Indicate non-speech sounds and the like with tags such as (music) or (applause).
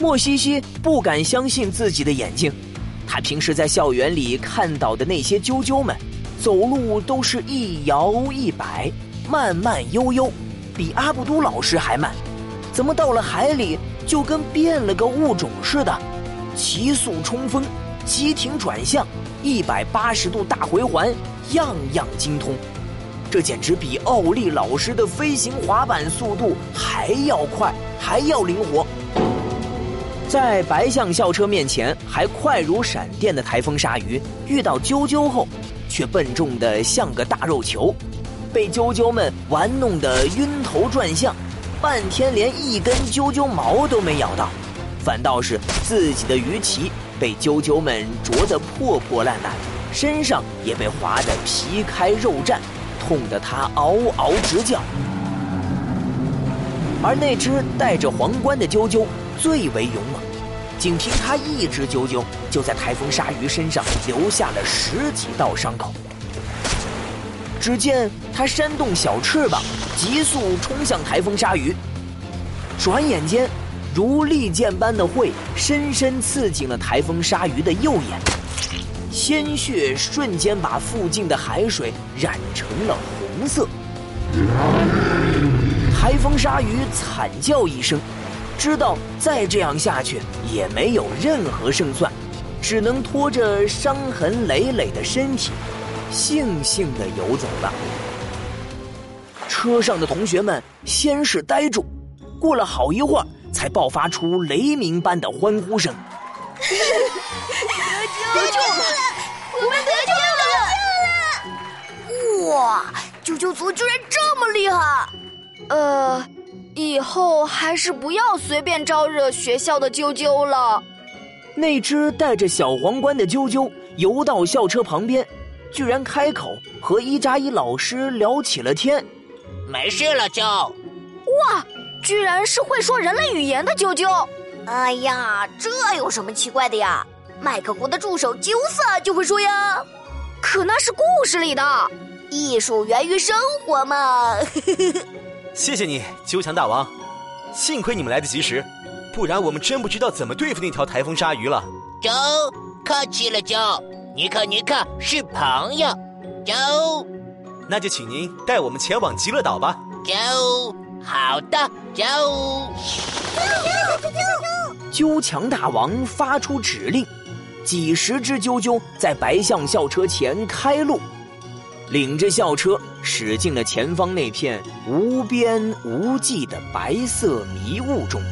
莫西西不敢相信自己的眼睛，他平时在校园里看到的那些啾啾们，走路都是一摇一摆，慢慢悠悠，比阿布都老师还慢。怎么到了海里就跟变了个物种似的，急速冲锋，急停转向，一百八十度大回环，样样精通。这简直比奥利老师的飞行滑板速度还要快，还要灵活。在白象校车面前还快如闪电的台风鲨鱼，遇到啾啾后，却笨重的像个大肉球，被啾啾们玩弄得晕头转向，半天连一根啾啾毛都没咬到，反倒是自己的鱼鳍被啾啾们啄得破破烂烂，身上也被划得皮开肉绽，痛得他嗷嗷直叫。而那只戴着皇冠的啾啾。最为勇猛，仅凭他一只啾啾，就在台风鲨鱼身上留下了十几道伤口。只见他扇动小翅膀，急速冲向台风鲨鱼。转眼间，如利剑般的喙深深刺进了台风鲨鱼的右眼，鲜血瞬间把附近的海水染成了红色。台风鲨鱼惨叫一声。知道再这样下去也没有任何胜算，只能拖着伤痕累累的身体，悻悻地游走了。车上的同学们先是呆住，过了好一会儿，才爆发出雷鸣般的欢呼声：“ (laughs) 得救了！我们得救了！哇，救救组居然这么厉害！呃。”以后还是不要随便招惹学校的啾啾了。那只戴着小皇冠的啾啾游到校车旁边，居然开口和伊扎伊老师聊起了天。没事了，啾。哇，居然是会说人类语言的啾啾！哎呀，这有什么奇怪的呀？麦克国的助手啾萨就会说呀。可那是故事里的，艺术源于生活嘛。谢谢你，鸠强大王，幸亏你们来得及时，不然我们真不知道怎么对付那条台风鲨鱼了。周，客气了，周，尼克尼克是朋友，周，那就请您带我们前往极乐岛吧。周，好的，周。鸠强大王发出指令，几十只啾啾在白象校车前开路。领着校车驶进了前方那片无边无际的白色迷雾中。